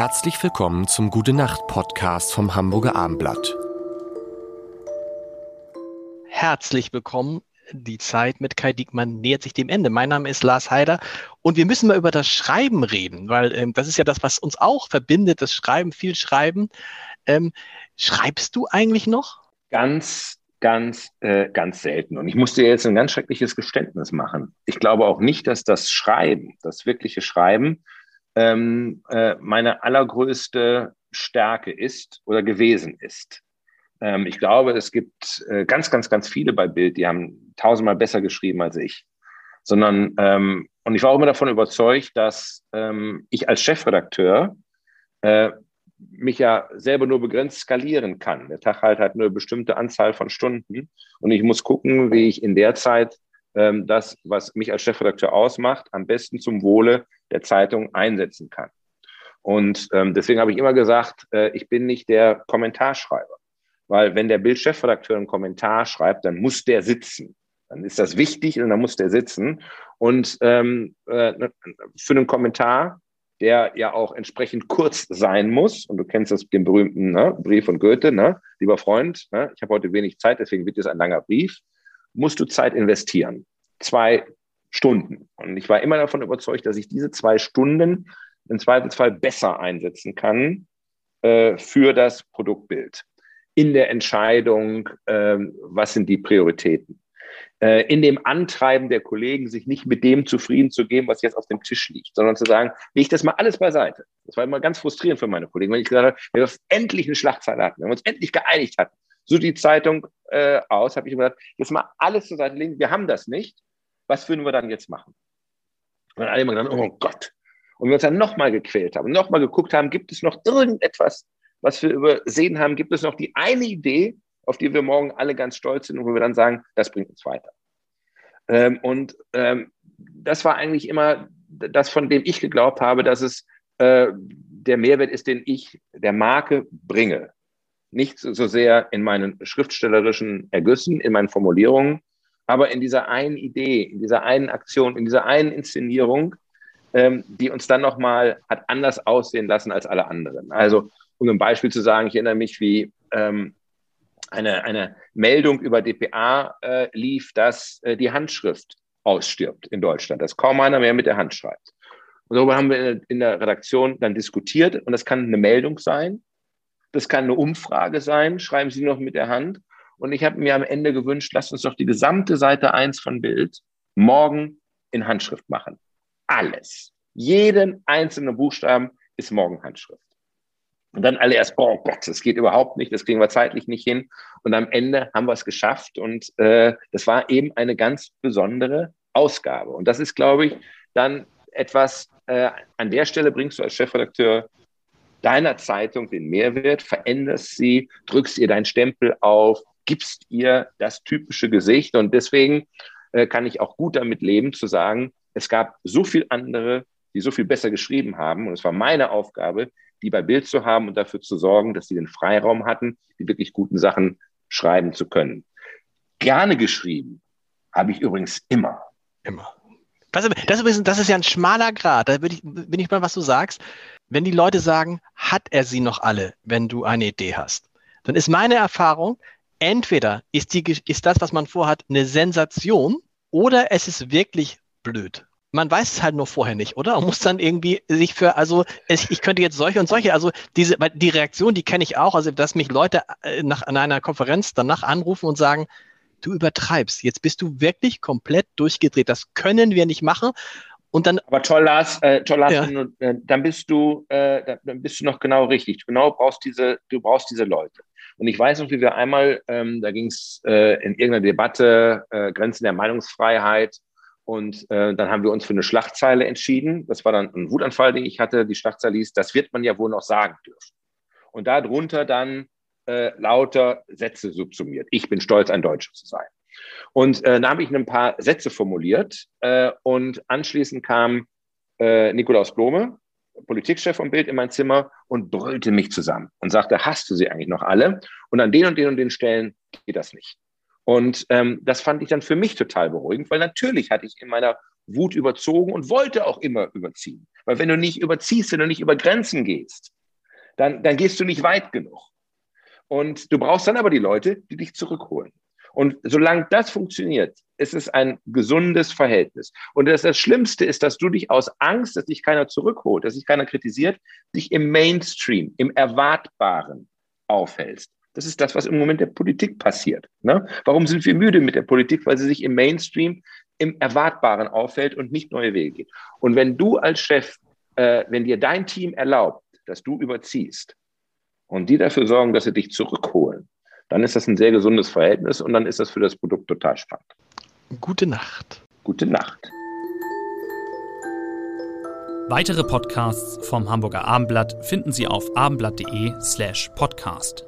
Herzlich willkommen zum Gute Nacht Podcast vom Hamburger Armblatt. Herzlich willkommen. Die Zeit mit Kai Diekmann nähert sich dem Ende. Mein Name ist Lars Heider und wir müssen mal über das Schreiben reden, weil ähm, das ist ja das, was uns auch verbindet, das Schreiben, viel Schreiben. Ähm, schreibst du eigentlich noch? Ganz ganz, äh, ganz selten. Und ich musste jetzt ein ganz schreckliches Geständnis machen. Ich glaube auch nicht, dass das Schreiben, das wirkliche Schreiben, ähm, äh, meine allergrößte Stärke ist oder gewesen ist. Ähm, ich glaube, es gibt äh, ganz, ganz, ganz viele bei Bild, die haben tausendmal besser geschrieben als ich. Sondern, ähm, und ich war auch immer davon überzeugt, dass ähm, ich als Chefredakteur äh, mich ja selber nur begrenzt skalieren kann. Der Tag halt hat nur eine bestimmte Anzahl von Stunden und ich muss gucken, wie ich in der Zeit ähm, das, was mich als Chefredakteur ausmacht, am besten zum Wohle der Zeitung einsetzen kann. Und ähm, deswegen habe ich immer gesagt, äh, ich bin nicht der Kommentarschreiber. Weil wenn der Bild-Chefredakteur einen Kommentar schreibt, dann muss der sitzen. Dann ist das wichtig und dann muss der sitzen. Und ähm, äh, für einen Kommentar der ja auch entsprechend kurz sein muss. Und du kennst das, den berühmten ne, Brief von Goethe, ne? lieber Freund, ne? ich habe heute wenig Zeit, deswegen wird es ein langer Brief. Musst du Zeit investieren. Zwei Stunden. Und ich war immer davon überzeugt, dass ich diese zwei Stunden im Zweifelsfall besser einsetzen kann äh, für das Produktbild. In der Entscheidung, äh, was sind die Prioritäten äh, in dem Antreiben der Kollegen, sich nicht mit dem zufrieden zu geben, was jetzt auf dem Tisch liegt, sondern zu sagen, leg das mal alles beiseite. Das war immer ganz frustrierend für meine Kollegen, wenn ich gesagt habe, wenn wir endlich eine Schlagzeile hatten, wenn wir uns endlich geeinigt hatten, so die Zeitung äh, aus, habe ich immer gesagt, jetzt mal alles zur Seite legen, wir haben das nicht, was würden wir dann jetzt machen? Und alle immer gesagt, oh Gott. Und wir uns dann nochmal gequält haben, nochmal geguckt haben, gibt es noch irgendetwas, was wir übersehen haben, gibt es noch die eine Idee, auf die wir morgen alle ganz stolz sind und wo wir dann sagen, das bringt uns weiter. Ähm, und ähm, das war eigentlich immer das, von dem ich geglaubt habe, dass es äh, der Mehrwert ist, den ich der Marke bringe. Nicht so sehr in meinen schriftstellerischen Ergüssen, in meinen Formulierungen, aber in dieser einen Idee, in dieser einen Aktion, in dieser einen Inszenierung, ähm, die uns dann nochmal hat anders aussehen lassen als alle anderen. Also, um ein Beispiel zu sagen, ich erinnere mich, wie ähm, eine, eine Meldung über DPA äh, lief, dass äh, die Handschrift ausstirbt in Deutschland, dass kaum einer mehr mit der Hand schreibt. Und darüber haben wir in der Redaktion dann diskutiert und das kann eine Meldung sein, das kann eine Umfrage sein, schreiben Sie noch mit der Hand. Und ich habe mir am Ende gewünscht, lasst uns doch die gesamte Seite 1 von Bild morgen in Handschrift machen. Alles. Jeden einzelnen Buchstaben ist morgen Handschrift. Und dann alle erst, oh Gott, das geht überhaupt nicht, das kriegen wir zeitlich nicht hin. Und am Ende haben wir es geschafft. Und äh, das war eben eine ganz besondere Ausgabe. Und das ist, glaube ich, dann etwas, äh, an der Stelle bringst du als Chefredakteur deiner Zeitung den Mehrwert, veränderst sie, drückst ihr deinen Stempel auf, gibst ihr das typische Gesicht. Und deswegen äh, kann ich auch gut damit leben, zu sagen, es gab so viel andere, die so viel besser geschrieben haben. Und es war meine Aufgabe, die bei Bild zu haben und dafür zu sorgen, dass sie den Freiraum hatten, die wirklich guten Sachen schreiben zu können. Gerne geschrieben habe ich übrigens immer. Immer. Das, das, ist, das ist ja ein schmaler Grad. Da bin ich, bin ich mal, was du sagst. Wenn die Leute sagen, hat er sie noch alle, wenn du eine Idee hast, dann ist meine Erfahrung, entweder ist, die, ist das, was man vorhat, eine Sensation oder es ist wirklich blöd man weiß es halt nur vorher nicht, oder? Und muss dann irgendwie sich für, also ich, ich könnte jetzt solche und solche, also diese, die Reaktion, die kenne ich auch, also dass mich Leute äh, nach an einer Konferenz danach anrufen und sagen, du übertreibst, jetzt bist du wirklich komplett durchgedreht, das können wir nicht machen. Und dann, Aber toll, Lars, äh, toll, Lars ja. äh, dann bist du, äh, dann bist du noch genau richtig. Du genau brauchst diese, du brauchst diese Leute. Und ich weiß noch, wie wir einmal, ähm, da ging es äh, in irgendeiner Debatte, äh, Grenzen der Meinungsfreiheit, und äh, dann haben wir uns für eine Schlagzeile entschieden. Das war dann ein Wutanfall, den ich hatte. Die Schlagzeile hieß, das wird man ja wohl noch sagen dürfen. Und darunter dann äh, lauter Sätze subsumiert. Ich bin stolz, ein Deutscher zu sein. Und äh, da habe ich ein paar Sätze formuliert. Äh, und anschließend kam äh, Nikolaus Blome, Politikchef vom Bild, in mein Zimmer und brüllte mich zusammen und sagte, hast du sie eigentlich noch alle? Und an den und den und den Stellen geht das nicht. Und ähm, das fand ich dann für mich total beruhigend, weil natürlich hatte ich in meiner Wut überzogen und wollte auch immer überziehen. Weil wenn du nicht überziehst, wenn du nicht über Grenzen gehst, dann, dann gehst du nicht weit genug. Und du brauchst dann aber die Leute, die dich zurückholen. Und solange das funktioniert, ist es ein gesundes Verhältnis. Und das, das Schlimmste ist, dass du dich aus Angst, dass dich keiner zurückholt, dass dich keiner kritisiert, dich im Mainstream, im Erwartbaren aufhältst. Das ist das, was im Moment der Politik passiert. Ne? Warum sind wir müde mit der Politik? Weil sie sich im Mainstream, im Erwartbaren auffällt und nicht neue Wege geht. Und wenn du als Chef, äh, wenn dir dein Team erlaubt, dass du überziehst und die dafür sorgen, dass sie dich zurückholen, dann ist das ein sehr gesundes Verhältnis und dann ist das für das Produkt total spannend. Gute Nacht. Gute Nacht. Weitere Podcasts vom Hamburger Abendblatt finden Sie auf abendblatt.de slash podcast.